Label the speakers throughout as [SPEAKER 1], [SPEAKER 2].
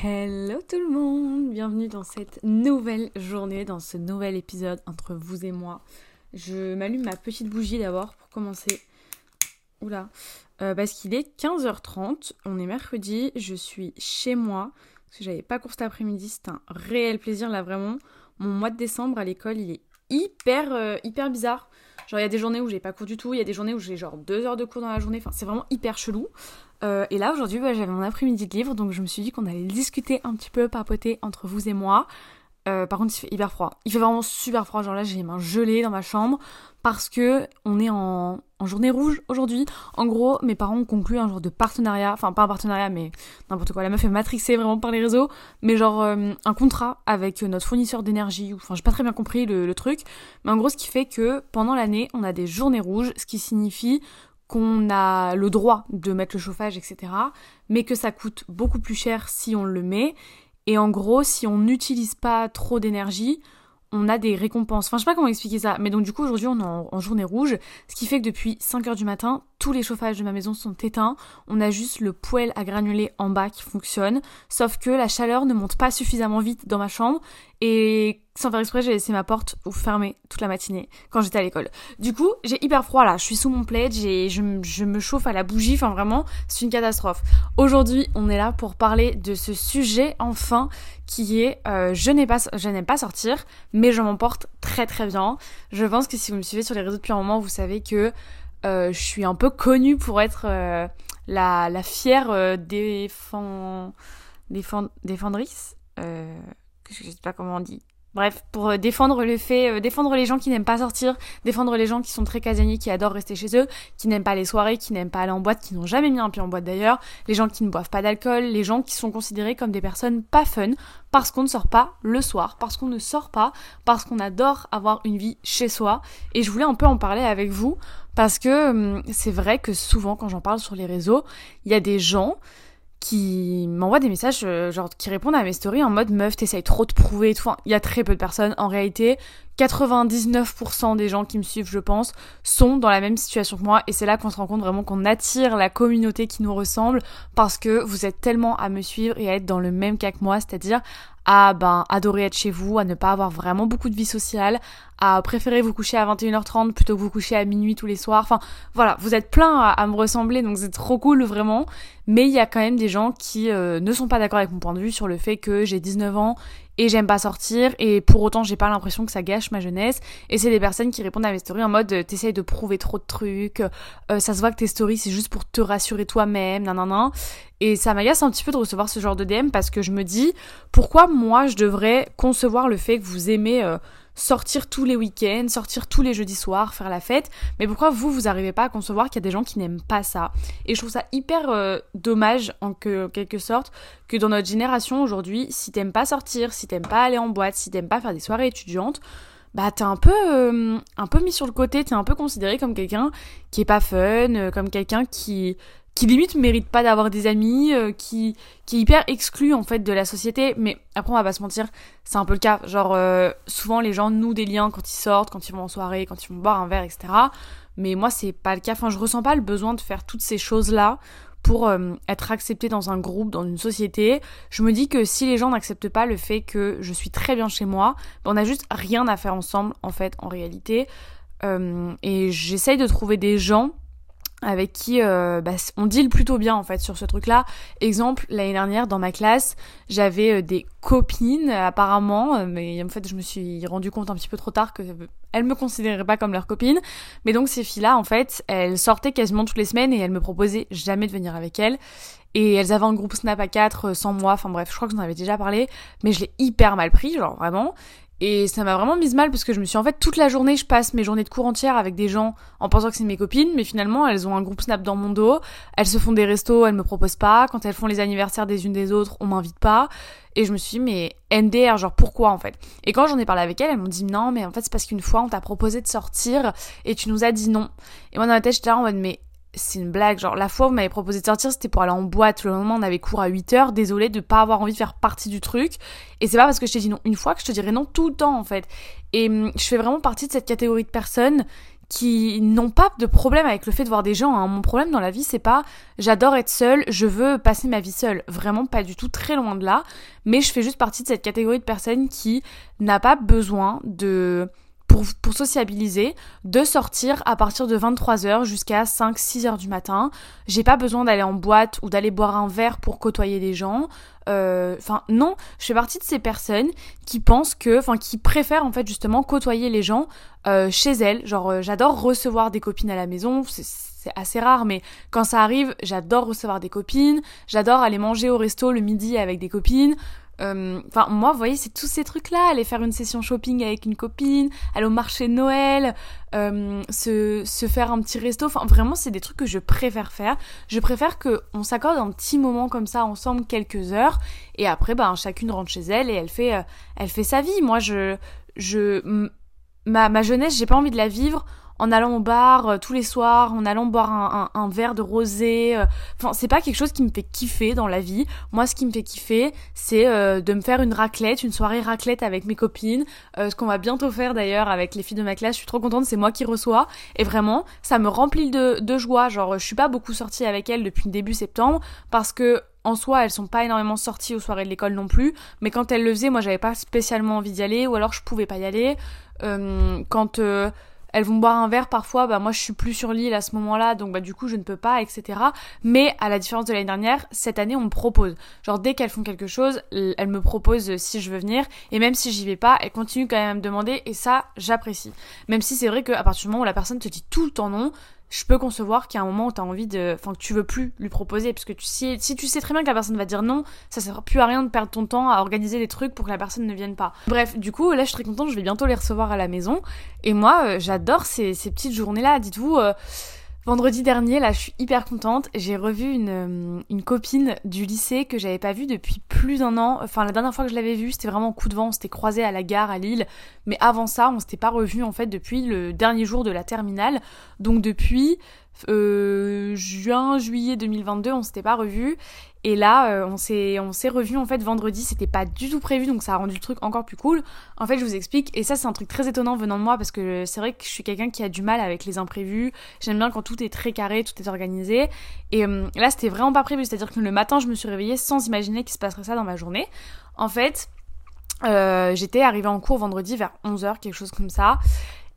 [SPEAKER 1] Hello tout le monde, bienvenue dans cette nouvelle journée, dans ce nouvel épisode entre vous et moi. Je m'allume ma petite bougie d'abord pour commencer. Oula, euh, parce qu'il est 15h30, on est mercredi, je suis chez moi, parce que j'avais pas cours cet après-midi, c'est un réel plaisir là vraiment. Mon mois de décembre à l'école, il est hyper, euh, hyper bizarre. Genre, il y a des journées où j'ai pas cours du tout, il y a des journées où j'ai genre deux heures de cours dans la journée, enfin, c'est vraiment hyper chelou. Euh, et là, aujourd'hui, j'avais mon après-midi de livre, donc je me suis dit qu'on allait discuter un petit peu, papoter entre vous et moi. Euh, par contre, il fait hyper froid. Il fait vraiment super froid. Genre là, j'ai les mains gelées dans ma chambre parce que on est en, journée rouge aujourd'hui. En gros, mes parents ont conclu un genre de partenariat, enfin pas un partenariat, mais n'importe quoi. La meuf est matrixée vraiment par les réseaux, mais genre euh, un contrat avec notre fournisseur d'énergie. Enfin, j'ai pas très bien compris le truc, mais en gros, ce qui fait que pendant l'année, on a des journées rouges, ce qui signifie qu'on a le droit de mettre le chauffage, etc. Mais que ça coûte beaucoup plus cher si on le met. Et en gros, si on n'utilise pas trop d'énergie, on a des récompenses. Enfin, je sais pas comment expliquer ça, mais donc du coup aujourd'hui on est en, journée rouge, ce qui fait que depuis 5h du matin, tous les chauffages de ma maison sont éteints. On a juste le poêle à granulés en bas qui fonctionne, sauf que la chaleur ne monte pas suffisamment vite dans ma chambre et sans faire exprès, j'ai laissé ma porte fermée toute la matinée quand j'étais à l'école. Du coup, j'ai hyper froid là, je suis sous mon plaid, je, je me chauffe à la bougie, enfin vraiment, c'est une catastrophe. Aujourd'hui, on est là pour parler de ce sujet enfin qui est euh, je n'ai pas je n'aime pas sortir, mais je m'en porte très très bien. Je pense que si vous me suivez sur les réseaux depuis un moment, vous savez que euh, je suis un peu connue pour être euh, la, la fière euh, défend, défend, défendrice. Euh, je sais pas comment on dit. Bref, pour euh, défendre le fait, euh, défendre les gens qui n'aiment pas sortir, défendre les gens qui sont très casaniers, qui adorent rester chez eux, qui n'aiment pas les soirées, qui n'aiment pas aller en boîte, qui n'ont jamais mis un pied en boîte d'ailleurs, les gens qui ne boivent pas d'alcool, les gens qui sont considérés comme des personnes pas fun parce qu'on ne sort pas le soir, parce qu'on ne sort pas, parce qu'on adore avoir une vie chez soi. Et je voulais un peu en parler avec vous parce que hum, c'est vrai que souvent quand j'en parle sur les réseaux, il y a des gens qui m'envoient des messages, euh, genre qui répondent à mes stories en mode meuf, t'essayes trop de prouver et tout. Il y a très peu de personnes. En réalité, 99% des gens qui me suivent, je pense, sont dans la même situation que moi. Et c'est là qu'on se rend compte vraiment qu'on attire la communauté qui nous ressemble parce que vous êtes tellement à me suivre et à être dans le même cas que moi, c'est-à-dire à ben adorer être chez vous, à ne pas avoir vraiment beaucoup de vie sociale, à préférer vous coucher à 21h30 plutôt que vous coucher à minuit tous les soirs. Enfin voilà, vous êtes plein à, me ressembler donc c'est trop cool vraiment. Mais il y a quand même des gens qui euh, ne sont pas d'accord avec mon point de vue sur le fait que j'ai 19 ans et j'aime pas sortir et pour autant j'ai pas l'impression que ça gâche ma jeunesse et c'est des personnes qui répondent à mes stories en mode euh, t'essayes de prouver trop de trucs euh, ça se voit que tes stories c'est juste pour te rassurer toi-même nan nan nan et ça m'agace un petit peu de recevoir ce genre de DM parce que je me dis pourquoi moi je devrais concevoir le fait que vous aimez sortir tous les week-ends, sortir tous les jeudis soirs, faire la fête, mais pourquoi vous, vous arrivez pas à concevoir qu'il y a des gens qui n'aiment pas ça? Et je trouve ça hyper euh, dommage, en quelque sorte, que dans notre génération aujourd'hui, si t'aimes pas sortir, si t'aimes pas aller en boîte, si t'aimes pas faire des soirées étudiantes, bah t'es un peu euh, un peu mis sur le côté, t'es un peu considéré comme quelqu'un qui est pas fun, euh, comme quelqu'un qui qui limite mérite pas d'avoir des amis, euh, qui, qui est hyper exclu en fait de la société. Mais après, on va pas se mentir, c'est un peu le cas. Genre, euh, souvent les gens nouent des liens quand ils sortent, quand ils vont en soirée, quand ils vont boire un verre, etc. Mais moi, c'est pas le cas. Enfin, je ressens pas le besoin de faire toutes ces choses-là pour euh, être accepté dans un groupe, dans une société. Je me dis que si les gens n'acceptent pas le fait que je suis très bien chez moi, ben, on a juste rien à faire ensemble, en fait, en réalité. et j'essaye de trouver des gens avec qui euh, bah, on deal plutôt bien en fait sur ce truc-là. Exemple, l'année dernière dans ma classe, j'avais euh, des copines apparemment, euh, mais en fait je me suis rendu compte un petit peu trop tard que elles me considéraient pas comme leurs copines. Mais donc ces filles-là en fait, elles sortaient quasiment toutes les semaines et elles me proposaient jamais de venir avec elles. Et elles avaient un groupe Snap à 4 sans moi, enfin bref, je crois que j'en avais déjà parlé, mais je l'ai hyper mal pris, genre vraiment. Et ça m'a vraiment mise mal parce que je me suis en fait toute la journée, je passe mes journées de cours entières avec des gens en pensant que c'est mes copines, mais finalement elles ont un groupe Snap dans mon dos, elles se font des restos, elles me proposent pas, quand elles font les anniversaires des unes des autres, on m'invite pas. Et je me suis dit mais NDR, genre pourquoi en fait? Et quand j'en ai parlé avec elles, elles m'ont dit non mais en fait c'est parce qu'une fois on t'a proposé de sortir et tu nous as dit non. Et moi dans ma tête j'étais en mode mais c'est une blague. Genre, la fois où vous m'avez proposé de sortir, c'était pour aller en boîte. Le moment, on avait cours à 8 heures. Désolée de pas avoir envie de faire partie du truc. Et c'est pas parce que je t'ai dit non une fois que je te dirais non tout le temps, en fait. Et hum, je fais vraiment partie de cette catégorie de personnes qui n'ont pas de problème avec le fait de voir des gens. Hein. Mon problème dans la vie, c'est pas j'adore être seule, je veux passer ma vie seule. Vraiment pas du tout, très loin de là. Mais je fais juste partie de cette catégorie de personnes qui n'a pas besoin de pour, pour, sociabiliser, de sortir à partir de 23h jusqu'à 5-6h du matin. J'ai pas besoin d'aller en boîte ou d'aller boire un verre pour côtoyer des gens. Euh, enfin, non, je fais partie de ces personnes qui pensent que, enfin, qui préfèrent en fait justement côtoyer les gens euh, chez elles. Genre, euh, j'adore recevoir des copines à la maison. C'est assez rare, mais quand ça arrive, j'adore recevoir des copines. J'adore aller manger au resto le midi avec des copines. Euh, enfin, moi, vous voyez, c'est tous ces trucs-là. Aller faire une session shopping avec une copine, aller au marché de Noël, euh, se, se, faire un petit resto. Enfin, vraiment, c'est des trucs que je préfère faire. Je préfère qu'on s'accorde un petit moment comme ça ensemble, quelques heures, et après, ben, chacune rentre chez elle et elle fait, euh, elle fait sa vie. Moi, je, je, ma, ma jeunesse, j'ai pas envie de la vivre en allant au bar euh, tous les soirs, en allant boire un, un, verre de rosé. Euh. Enfin, c'est pas quelque chose qui me fait kiffer dans la vie. Moi, ce qui me fait kiffer, c'est euh, de me faire une raclette, une soirée raclette avec mes copines. ce qu'on va bientôt faire d'ailleurs avec les filles de ma classe. Je suis trop contente, c'est moi qui reçois. Et vraiment, ça me remplit de, de joie. Genre, je suis pas beaucoup sortie avec elles depuis début septembre parce que en soi, elles sont pas énormément sorties aux soirées de l'école non plus, mais quand elles le faisaient, moi j'avais pas spécialement envie d'y aller, ou alors je pouvais pas y aller. quand elles vont boire un verre parfois, bah moi je suis plus sur l'île à ce moment-là, donc bah du coup je ne peux pas, etc. Mais à la différence de l'année dernière, cette année on me propose. Genre dès qu'elles font quelque chose, elles me proposent si je veux venir, et même si j'y vais pas, elles continuent quand même à me demander, et ça j'apprécie. Même si c'est vrai qu'à partir du moment où la personne te dit tout le temps non, je peux concevoir qu'il y a un moment où tu as envie de. Enfin, que tu veux plus lui proposer. Parce que tu, si, si tu sais très bien que la personne va dire non, ça sert plus à rien de perdre ton temps à organiser des trucs pour que la personne ne vienne pas. Bref, du coup, là, je suis très contente, je vais bientôt les recevoir à la maison. Et moi, euh, j'adore ces, petites journées-là. Dites-vous. Euh, Vendredi dernier, là, je suis hyper contente. J'ai revu une, euh, une, copine du lycée que j'avais pas vue depuis plus d'un an. Enfin, la dernière fois que je l'avais vue, c'était vraiment coup de vent. On s'était croisés à la gare à Lille. Mais avant ça, on s'était pas revu en fait depuis le dernier jour de la terminale. Donc depuis euh, juin, juillet 2022, on s'était pas revu. Et là, euh, on s'est on s'est revu en fait vendredi, c'était pas du tout prévu, donc ça a rendu le truc encore plus cool. En fait, je vous explique, et ça c'est un truc très étonnant venant de moi parce que c'est vrai que je suis quelqu'un qui a du mal avec les imprévus. J'aime bien quand tout est très carré, tout est organisé. Et euh, là, c'était vraiment pas prévu, c'est-à-dire que le matin, je me suis réveillée sans imaginer qu'il se passerait ça dans ma journée. En fait, j'étais arrivée en cours vendredi vers 11h, quelque chose comme ça.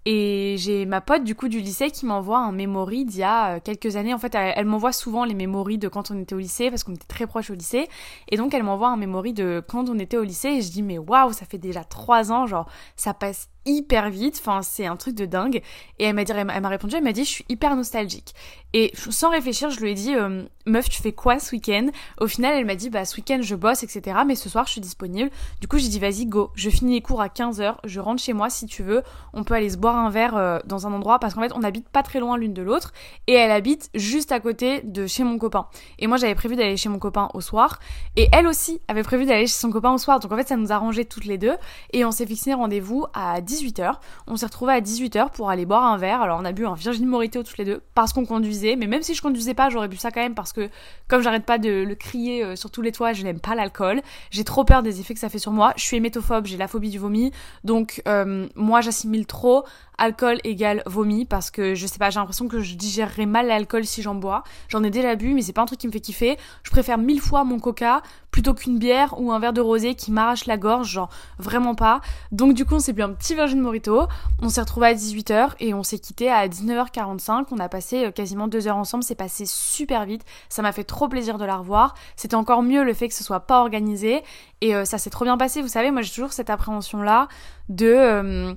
[SPEAKER 1] Et j'ai ma pote du coup du lycée qui m'envoie un memory d'il y a euh, quelques années. En fait, elle, m'envoie souvent les memories de quand on était au lycée parce qu'on était très proches au lycée. Et donc elle m'envoie un memory de quand on était au lycée et je dis mais waouh, ça fait déjà trois ans, genre ça passe hyper vite, enfin c'est un truc de dingue. Et elle m'a dit, elle m'a répondu, elle m'a dit je suis hyper nostalgique. Et sans réfléchir, je lui ai dit euh, meuf tu fais quoi ce week-end? Au final elle m'a dit bah ce week-end je bosse etc. Mais ce soir je suis disponible. Du coup j'ai dit vas-y go, je finis les cours à 15h, je rentre chez moi si tu veux, on peut aller se boire un verre euh, dans un endroit parce qu'en fait on habite pas très loin l'une de l'autre et elle habite juste à côté de chez mon copain. Et moi j'avais prévu d'aller chez mon copain au soir et elle aussi avait prévu d'aller chez son copain au soir. Donc en fait ça nous a arrangé toutes les deux et on s'est fixé rendez-vous à 18h. On s'est retrouvés à 18h pour aller boire un verre. Alors on a bu un Virgin Morito toutes les deux parce qu'on conduisait. Mais même si je conduisais pas, j'aurais bu ça quand même parce que comme j'arrête pas de le crier euh, sur tous les toits, je n'aime pas l'alcool. J'ai trop peur des effets que ça fait sur moi. Je suis hémétophobe, j'ai la phobie du vomi. Donc euh, moi j'assimile trop alcool égale vomi parce que je sais pas, j'ai l'impression que je digérerais mal l'alcool si j'en bois. J'en ai déjà bu, mais c'est pas un truc qui me fait kiffer. Je préfère mille fois mon coca plutôt qu'une bière ou un verre de rosé qui m'arrache la gorge, genre vraiment pas. Donc du coup, on s'est bu un petit Virgin Morito. On s'est retrouvé à 18h et on s'est quitté à 19h45. On a passé euh, quasiment deux heures ensemble. C'est passé super vite. Ça m'a fait trop plaisir de la revoir. C'était encore mieux le fait que ce soit pas organisé et euh, ça s'est trop bien passé. Vous savez, moi j'ai toujours cette appréhension là de euh,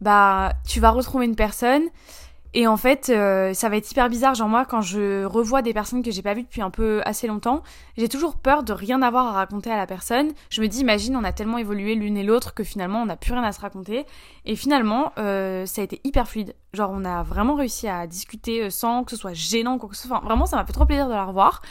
[SPEAKER 1] bah tu vas retrouver une personne et en fait euh, ça va être hyper bizarre genre moi quand je revois des personnes que j'ai pas vues depuis un peu assez longtemps j'ai toujours peur de rien avoir à raconter à la personne. Je me dis imagine on a tellement évolué l'une et l'autre que finalement on n'a plus rien à se raconter. Et finalement euh, ça a été hyper fluide. Genre on a vraiment réussi à discuter euh, sans que ce soit gênant quoi que ce soit. Enfin, vraiment ça m'a fait trop plaisir de la revoir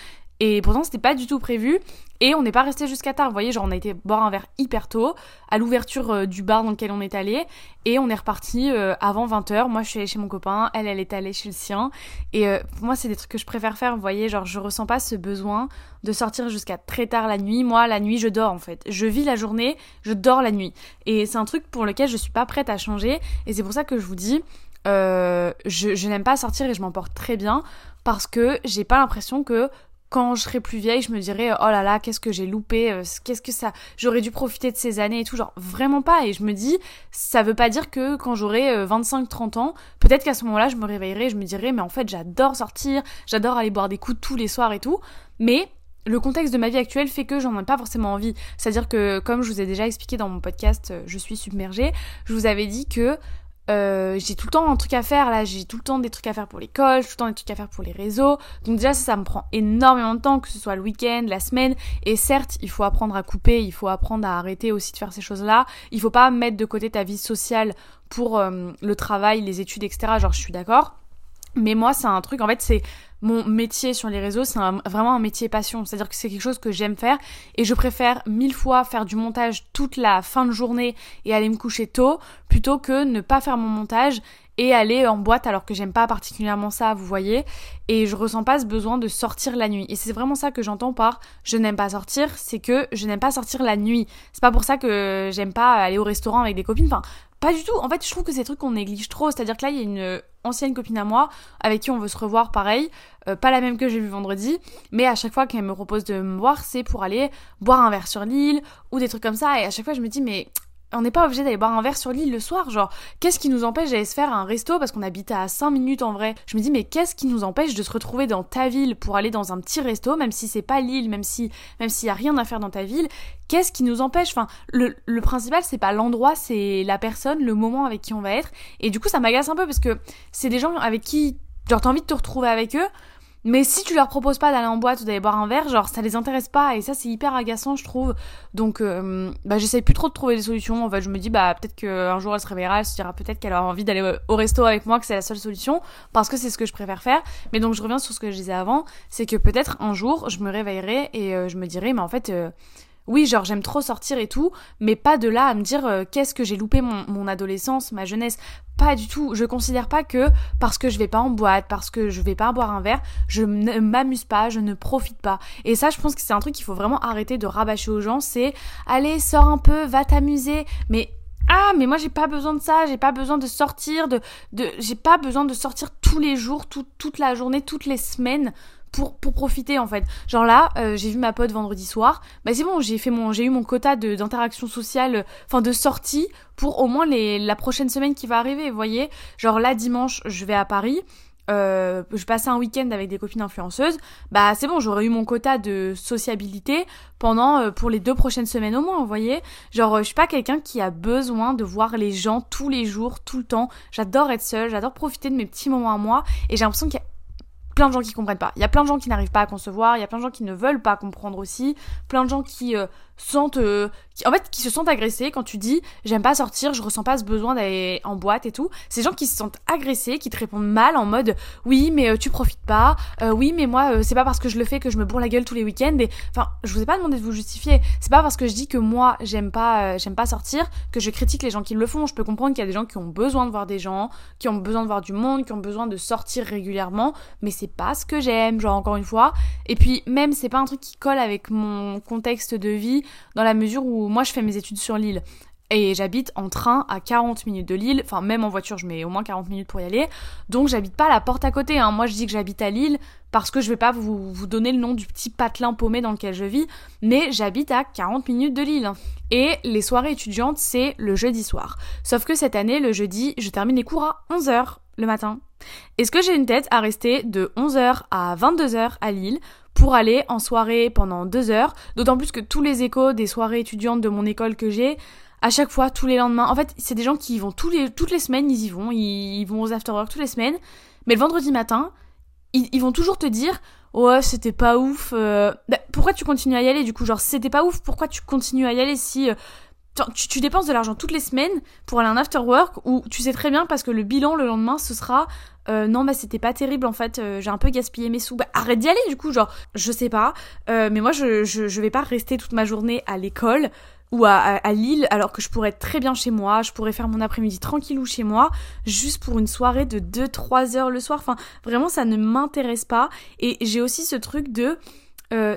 [SPEAKER 1] et pourtant, c'était pas du tout prévu. Et on n'est pas resté jusqu'à tard. Vous voyez, genre, on a été boire un verre hyper tôt, à l'ouverture euh, du bar dans lequel on est allé. Et on est reparti euh, avant 20h. Moi, je suis allée chez mon copain. Elle, elle est allée chez le sien. Et euh, pour moi, c'est des trucs que je préfère faire. Vous voyez, genre, je ressens pas ce besoin de sortir jusqu'à très tard la nuit. Moi, la nuit, je dors, en fait. Je vis la journée, je dors la nuit. Et c'est un truc pour lequel je suis pas prête à changer. Et c'est pour ça que je vous dis, je, je n'aime pas sortir et je m'en porte très bien parce que j'ai pas l'impression que quand je serai plus vieille, je me dirais oh là là, qu'est-ce que j'ai loupé, euh, qu'est-ce que ça, j'aurais dû profiter de ces années et tout, genre vraiment pas. Et je me dis, ça veut pas dire que quand j'aurai 25-30 euh, ans, peut-être qu'à ce moment-là, je me réveillerai, je me dirais mais en fait j'adore sortir, j'adore aller boire des coups tous les soirs et tout, mais le contexte de ma vie actuelle fait que j'en ai pas forcément envie. C'est-à-dire que, comme je vous ai déjà expliqué dans mon podcast euh, Je suis submergée, je vous avais dit que euh, j'ai tout le temps un truc à faire là, j'ai tout le temps des trucs à faire pour l'école, tout le temps des trucs à faire pour les réseaux. Donc déjà ça, me prend énormément de temps, que ce soit le week-end, la semaine. Et certes, il faut apprendre à couper, il faut apprendre à arrêter aussi de faire ces choses-là. Il faut pas mettre de côté ta vie sociale pour euh, le travail, les études, etc. Genre je suis d'accord. Mais moi, c'est un truc, en fait, c'est mon métier sur les réseaux, c'est vraiment un métier passion. C'est-à-dire que c'est quelque chose que j'aime faire et je préfère mille fois faire du montage toute la fin de journée et aller me coucher tôt plutôt que ne pas faire mon montage et aller en boîte alors que j'aime pas particulièrement ça, vous voyez. Et je ressens pas ce besoin de sortir la nuit. Et c'est vraiment ça que j'entends par je n'aime pas sortir, c'est que je n'aime pas sortir la nuit. C'est pas pour ça que j'aime pas aller au restaurant avec des copines. Enfin, pas du tout. En fait, je trouve que c'est des trucs qu'on néglige trop. C'est-à-dire que là, il y a une ancienne copine à moi avec qui on veut se revoir pareil. Euh, pas la même que j'ai vue vendredi. Mais à chaque fois qu'elle me propose de me voir, c'est pour aller boire un verre sur l'île ou des trucs comme ça. Et à chaque fois, je me dis, mais on n'est pas obligé d'aller boire un verre sur l'île le soir, genre qu'est-ce qui nous empêche d'aller se faire un resto parce qu'on habite à 5 minutes en vrai? Je me dis mais qu'est-ce qui nous empêche de se retrouver dans ta ville pour aller dans un petit resto même si c'est pas l'île, même si même s'il y a rien à faire dans ta ville, qu'est-ce qui nous empêche? Enfin le, le principal c'est pas l'endroit, c'est la personne, le moment avec qui on va être. Et du coup ça m'agace un peu parce que c'est des gens avec qui genre t'as envie de te retrouver avec eux mais si tu leur proposes pas d'aller en boîte ou d'aller boire un verre, genre ça les intéresse pas et ça c'est hyper agaçant je trouve. Donc euh, bah j'essaye plus trop de trouver des solutions. En fait je me dis bah peut-être qu'un jour elle se réveillera, elle se dira peut-être qu'elle aura envie d'aller au resto avec moi, que c'est la seule solution parce que c'est ce que je préfère faire. Mais donc je reviens sur ce que je disais avant, c'est que peut-être un jour je me réveillerai et euh, je me dirai mais en fait euh, oui, genre j'aime trop sortir et tout, mais pas de là à me dire euh, qu'est-ce que j'ai loupé mon, adolescence, ma jeunesse. Pas du tout. Je considère pas que parce que je vais pas en boîte, parce que je vais pas boire un verre, je ne m'amuse pas, je ne profite pas. Et ça, je pense que c'est un truc qu'il faut vraiment arrêter de rabâcher aux gens. C'est allez, sors un peu, va t'amuser. Mais ah, mais moi j'ai pas besoin de ça, j'ai pas besoin de sortir, de j'ai pas besoin de sortir tous les jours, toute la journée, toutes les semaines pour, pour profiter en fait. Genre là, euh, j'ai vu ma pote vendredi soir. Bah c'est bon, j'ai fait mon, j'ai eu mon quota de d'interaction sociale, euh, enfin de sortie pour au moins les la prochaine semaine qui va arriver. Vous voyez, genre là dimanche, je vais à Paris. Euh, je passais un week-end avec des copines influenceuses, bah c'est bon, j'aurais eu mon quota de sociabilité pendant euh, pour les deux prochaines semaines au moins, vous voyez. Genre, je suis pas quelqu'un qui a besoin de voir les gens tous les jours, tout le temps. J'adore être seule, j'adore profiter de mes petits moments à moi, et j'ai l'impression qu'il y a plein de gens qui comprennent pas. Il y a plein de gens qui n'arrivent pas à concevoir, il y a plein de gens qui ne veulent pas comprendre aussi, plein de gens qui euh, sentent euh, en fait qui se sentent agressés quand tu dis j'aime pas sortir, je ressens pas ce besoin d'aller en boîte et tout. Ces gens qui se sentent agressés, qui te répondent mal en mode oui mais euh, tu profites pas, euh, oui mais moi c'est pas parce que je le fais que je me bourre la gueule tous les week-ends et enfin je vous ai pas demandé de vous justifier. C'est pas parce que je dis que moi j'aime pas j'aime pas sortir que je critique les gens qui le font. Je peux comprendre qu'il y a des gens qui ont besoin de voir des gens, qui ont besoin de voir du monde, qui ont besoin de sortir régulièrement, mais c'est pas ce que j'aime, genre encore une fois. Et puis même c'est pas un truc qui colle avec mon contexte de vie dans la mesure où moi je fais mes études sur l'île. Et j'habite en train à 40 minutes de Lille, enfin même en voiture je mets au moins 40 minutes pour y aller, donc j'habite pas à la porte à côté. Hein. Moi je dis que j'habite à Lille parce que je vais pas vous, vous donner le nom du petit patelin paumé dans lequel je vis, mais j'habite à 40 minutes de Lille. Et les soirées étudiantes c'est le jeudi soir. Sauf que cette année, le jeudi, je termine les cours à 11h le matin. Est-ce que j'ai une tête à rester de 11h à 22h à Lille pour aller en soirée pendant deux heures? D'autant plus que tous les échos des soirées étudiantes de mon école que j'ai, à chaque fois, tous les lendemains, en fait, c'est des gens qui y vont toutes les semaines, ils y vont, ils, vont aux after-work toutes les semaines. Mais le vendredi matin, ils, vont toujours te dire ouais c'était pas ouf euh, bah, pourquoi tu continues à y aller? Du coup genre c'était pas ouf pourquoi tu continues à y aller si euh, tu, dépenses de l'argent toutes les semaines pour aller en after work où tu sais très bien parce que le bilan le lendemain ce sera euh, non bah c'était pas terrible en fait. Euh, j'ai un peu gaspillé mes sous. Bah arrête d'y aller du coup genre je sais pas. Euh, mais moi je, je, vais pas rester toute ma journée à l'école ou à, à, Lille alors que je pourrais être très bien chez moi. Je pourrais faire mon après-midi tranquillou chez moi juste pour une soirée de 2-3 heures le soir. Enfin vraiment ça ne m'intéresse pas. Et j'ai aussi ce truc de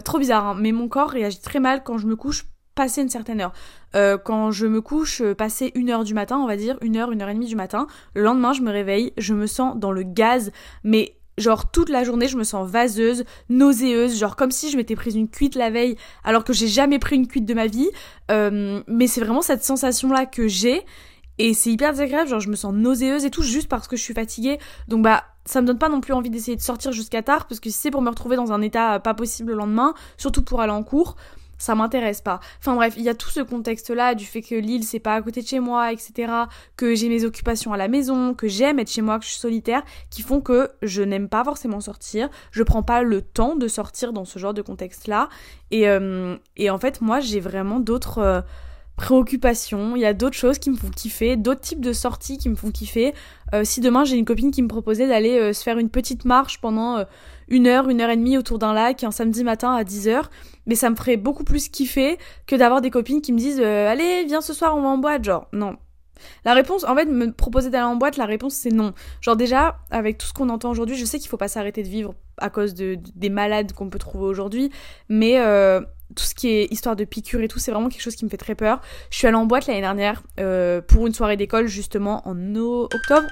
[SPEAKER 1] trop bizarre hein, mais mon corps réagit très mal quand je me couche passer une certaine heure. Euh, quand je me couche, euh, passer une heure du matin, on va dire, une heure, une heure et demie du matin, le lendemain, je me réveille, je me sens dans le gaz, mais genre toute la journée, je me sens vaseuse, nauséeuse, genre comme si je m'étais prise une cuite la veille, alors que j'ai jamais pris une cuite de ma vie. Euh, mais c'est vraiment cette sensation-là que j'ai. Et c'est hyper désagréable, genre je me sens nauséeuse et tout juste parce que je suis fatiguée. Donc bah ça me donne pas non plus envie d'essayer de sortir jusqu'à tard parce que si c'est pour me retrouver dans un état pas possible le lendemain, surtout pour aller en cours, ça m'intéresse pas. Enfin bref, il y a tout ce contexte-là du fait que l'île c'est pas à côté de chez moi, etc. Que j'ai mes occupations à la maison, que j'aime être chez moi, que je suis solitaire, qui font que je n'aime pas forcément sortir. Je prends pas le temps de sortir dans ce genre de contexte-là. Et, euh, et en fait, moi j'ai vraiment d'autres. Euh, préoccupations, il y a d'autres choses qui me font kiffer, d'autres types de sorties qui me font kiffer. Euh, si demain j'ai une copine qui me proposait d'aller se faire une petite marche pendant une heure, une heure et demie autour d'un lac un samedi matin à 10h, mais ça me ferait beaucoup plus kiffer que d'avoir des copines qui me disent allez viens ce soir on va en boîte genre non la réponse, en fait, me proposer d'aller en boîte, la réponse c'est non. Genre déjà, avec tout ce qu'on entend aujourd'hui, je sais qu'il faut pas s'arrêter de vivre à cause de, des malades qu'on peut trouver aujourd'hui, mais tout ce qui est histoire de piqûres et tout, c'est vraiment quelque chose qui me fait très peur. Je suis allée en boîte l'année dernière euh, pour une soirée d'école justement en octobre.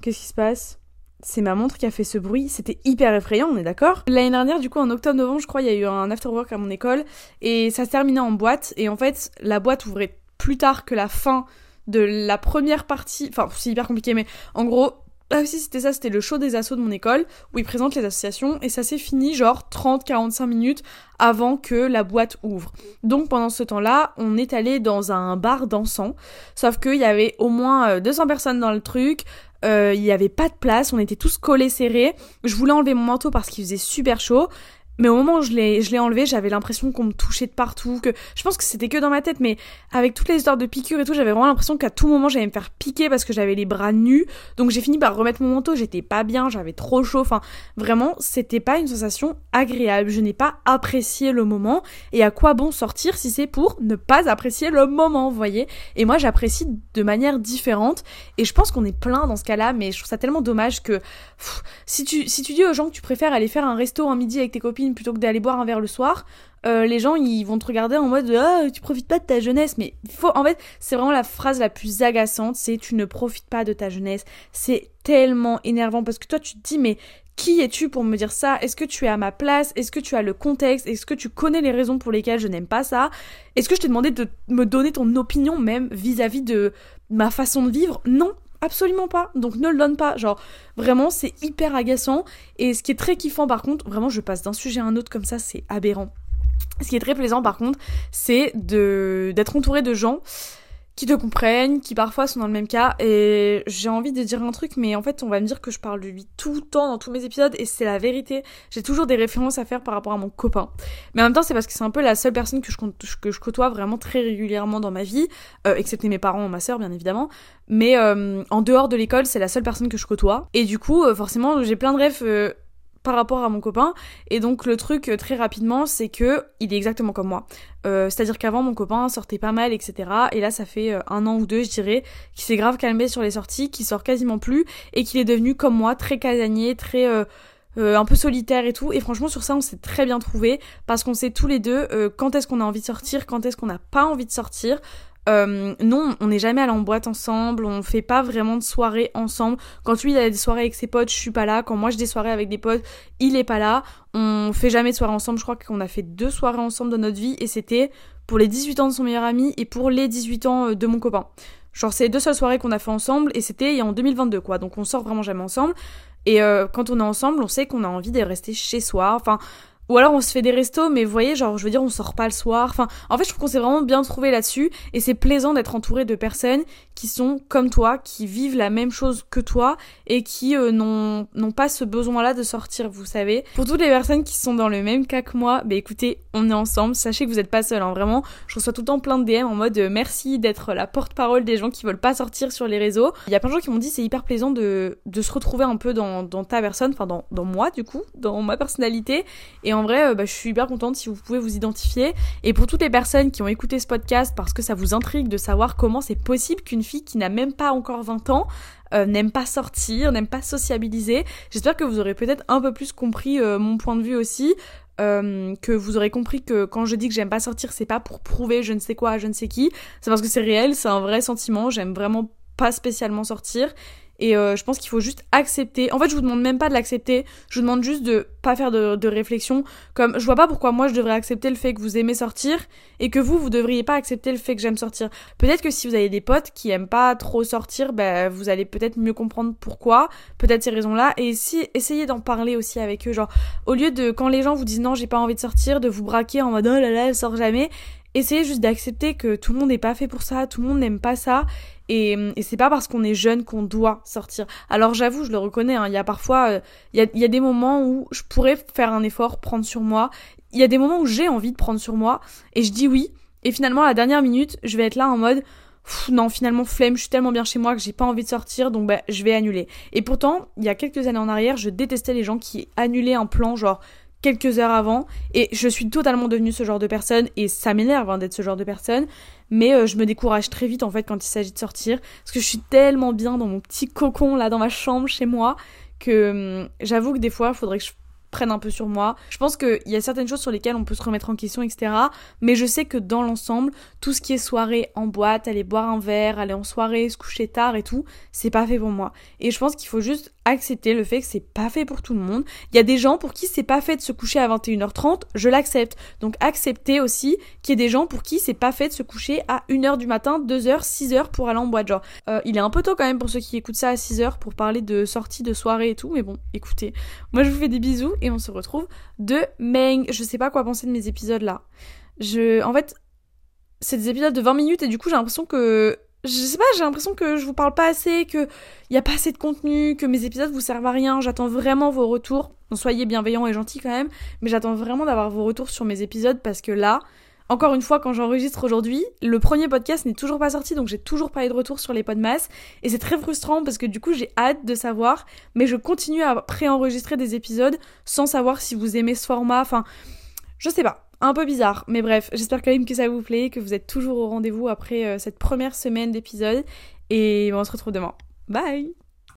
[SPEAKER 1] Qu'est-ce qui se passe? C'est ma montre qui a fait ce bruit, c'était hyper effrayant, on est d'accord. L'année dernière, du coup, en octobre-novembre, je crois, il y a eu un afterwork à mon école, et ça se terminait en boîte, et en fait, la boîte ouvrait plus tard que la fin de la première partie, enfin, c'est hyper compliqué, mais en gros, ah si c'était ça, c'était le show des assos de mon école où ils présentent les associations et ça s'est fini genre 30-45 minutes avant que la boîte ouvre. Donc pendant ce temps-là, on est allé dans un bar dansant, sauf qu'il y avait au moins 200 euh, personnes dans le truc, euh, il n'y avait pas de place, on était tous collés serrés. Je voulais enlever mon manteau parce qu'il faisait super chaud. Mais au moment où je l'ai, enlevé, j'avais l'impression qu'on me touchait de partout, que je pense que c'était que dans ma tête, mais avec toutes les histoires de piqûres et tout, j'avais vraiment l'impression qu'à tout moment j'allais me faire piquer parce que j'avais les bras nus. Donc j'ai fini par remettre mon manteau, j'étais pas bien, j'avais trop chaud. Enfin, vraiment, c'était pas une sensation agréable. Je n'ai pas apprécié le moment. Et à quoi bon sortir si c'est pour ne pas apprécier le moment, vous voyez? Et moi, j'apprécie de manière différente. Et je pense qu'on est plein dans ce cas-là, mais je trouve ça tellement dommage que si tu si tu dis aux gens que tu préfères aller faire un resto un midi avec tes copines plutôt que d'aller boire un verre le soir, euh, les gens ils vont te regarder en mode ah tu profites pas de ta jeunesse. Mais faut en fait c'est vraiment la phrase la plus agaçante c'est tu ne profites pas de ta jeunesse. C'est tellement énervant parce que toi tu te dis mais qui es-tu pour me dire ça? Est-ce que tu es à ma place? Est-ce que tu as le contexte? Est-ce que tu connais les raisons pour lesquelles je n'aime pas ça? Est-ce que je t'ai demandé de me donner ton opinion même vis à -vis de ma façon de vivre? Non, Absolument pas. Donc ne le donne pas. Genre, vraiment, c'est hyper agaçant. Et ce qui est très kiffant, par contre, vraiment, je passe d'un sujet à un autre comme ça, c'est aberrant. Ce qui est très plaisant, par contre, c'est d'être entouré de gens qui te comprennent, qui parfois sont dans le même cas. Et j'ai envie de dire un truc, mais en fait, on va me dire que je parle de lui tout le temps dans tous mes épisodes, et c'est la vérité. J'ai toujours des références à faire par rapport à mon copain. Mais en même temps, c'est parce que c'est un peu la seule personne que je, que je côtoie vraiment très régulièrement dans ma vie, euh, excepté mes parents, ma soeur, bien évidemment. Mais euh, en dehors de l'école, c'est la seule personne que je côtoie. Et du coup, euh, forcément, j'ai plein de rêves euh, par rapport à mon copain. Et donc le truc euh, très rapidement, c'est que il est exactement comme moi. Euh, C'est-à-dire qu'avant mon copain sortait pas mal, etc. Et là ça fait euh, un an ou deux, je dirais, qu'il s'est grave calmé sur les sorties, qu'il sort quasiment plus et qu'il est devenu comme moi, très casanier, très un peu solitaire et tout. Et franchement, sur ça, on s'est très bien trouvé parce qu'on sait tous les deux quand est-ce qu'on a envie de sortir, quand est-ce qu'on n'a pas envie de sortir. Euh, non, on n'est jamais allé en boîte ensemble, on fait pas vraiment de soirées ensemble. Quand lui il a des soirées avec ses potes, je suis pas là. Quand moi j'ai des soirées avec des potes, il est pas là. On fait jamais de soirées ensemble. Je crois qu'on a fait deux soirées ensemble dans notre vie et c'était pour les 18 ans de son meilleur ami et pour les 18 ans euh, de mon copain. Genre c'est les deux seules soirées qu'on a fait ensemble et c'était en 2022 quoi. Donc on sort vraiment jamais ensemble. Et euh, quand on est ensemble, on sait qu'on a envie de rester chez soi. Enfin, ou alors on se fait des restos, mais vous voyez, genre, je veux dire, on sort pas le soir. Enfin, en fait, je trouve qu'on s'est vraiment bien trouvé là-dessus. Et c'est plaisant d'être entouré de personnes qui sont comme toi, qui vivent la même chose que toi et qui euh, n'ont pas ce besoin-là de sortir, vous savez. Pour toutes les personnes qui sont dans le même cas que moi, bah écoutez, on est ensemble. Sachez que vous êtes pas seul, hein, vraiment. Je reçois tout le temps plein de DM en mode euh, merci d'être la porte-parole des gens qui veulent pas sortir sur les réseaux. Il y a plein de gens qui m'ont dit c'est hyper plaisant de, se retrouver un peu dans, dans ta personne, enfin dans, dans moi du coup, dans ma personnalité. Et en vrai, euh, bah, je suis hyper contente si vous pouvez vous identifier. Et pour toutes les personnes qui ont écouté ce podcast parce que ça vous intrigue de savoir comment c'est possible qu'une fille qui n'a même pas encore 20 ans euh, n'aime pas sortir, n'aime pas sociabiliser. J'espère que vous aurez peut-être un peu plus compris euh, mon point de vue aussi. que vous aurez compris que quand je dis que j'aime pas sortir, c'est pas pour prouver je ne sais quoi je ne sais qui, c'est parce que c'est réel, c'est un vrai sentiment, j'aime vraiment pas spécialement sortir et euh, je pense qu'il faut juste accepter. En fait, je vous demande même pas de l'accepter. Je vous demande juste de pas faire de, de, réflexion. Comme je vois pas pourquoi moi je devrais accepter le fait que vous aimez sortir et que vous vous devriez pas accepter le fait que j'aime sortir. Peut-être que si vous avez des potes qui aiment pas trop sortir, ben vous allez peut-être mieux comprendre pourquoi. Peut-être ces raisons-là. Et si essayez d'en parler aussi avec eux. Genre au lieu de quand les gens vous disent non j'ai pas envie de sortir, de vous braquer en mode oh là là elle sort jamais essayez juste d'accepter que tout le monde n'est pas fait pour ça, tout le monde n'aime pas ça, et, c'est pas parce qu'on est jeune qu'on doit sortir. Alors j'avoue, je le reconnais, hein, il y a parfois, euh, il, y a, des moments où je pourrais faire un effort, prendre sur moi, il y a des moments où j'ai envie de prendre sur moi, et je dis oui, et finalement à la dernière minute, je vais être là en mode, non, finalement, flemme, je suis tellement bien chez moi que j'ai pas envie de sortir, donc bah, je vais annuler. Et pourtant, il y a quelques années en arrière, je détestais les gens qui annulaient un plan, genre, quelques heures avant et je suis totalement devenue ce genre de personne et ça m'énerve hein, d'être ce genre de personne mais euh, je me décourage très vite en fait quand il s'agit de sortir parce que je suis tellement bien dans mon petit cocon là dans ma chambre chez moi que hum, j'avoue que des fois il faudrait que je prenne un peu sur moi. Je pense qu'il y a certaines choses sur lesquelles on peut se remettre en question, etc. Mais je sais que dans l'ensemble, tout ce qui est soirée en boîte, aller boire un verre, aller en soirée, se coucher tard et tout, c'est pas fait pour moi. Et je pense qu'il faut juste accepter le fait que c'est pas fait pour tout le monde. Il y a des gens pour qui c'est pas fait de se coucher à 21h30, je l'accepte. Donc accepter aussi qu'il y ait des gens pour qui c'est pas fait de se coucher à 1h du matin, 2h, 6h pour aller en boîte. Genre, euh, il est un peu tôt quand même pour ceux qui écoutent ça à 6h pour parler de sortie de soirée et tout, mais bon, écoutez. Moi je vous fais des bisous et on se retrouve demain. Je sais pas quoi penser de mes épisodes là. Je, en fait, c'est des épisodes de 20 minutes et du coup j'ai l'impression que je sais pas, j'ai l'impression que je vous parle pas assez, que y a pas assez de contenu, que mes épisodes vous servent à rien. J'attends vraiment vos retours. soyez bienveillants et gentils quand même, mais j'attends vraiment d'avoir vos retours sur mes épisodes parce que là, encore une fois, quand j'enregistre aujourd'hui, le premier podcast n'est toujours pas sorti, donc j'ai toujours pas eu de retour sur les podmas. Et c'est très frustrant parce que du coup, j'ai hâte de savoir, mais je continue à préenregistrer des épisodes sans savoir si vous aimez ce format. Enfin, je sais pas un peu bizarre. Mais bref, j'espère quand même que ça vous plaît, que vous êtes toujours au rendez-vous après euh, cette première semaine d'épisode. Et on se retrouve demain. Bye